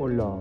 hola.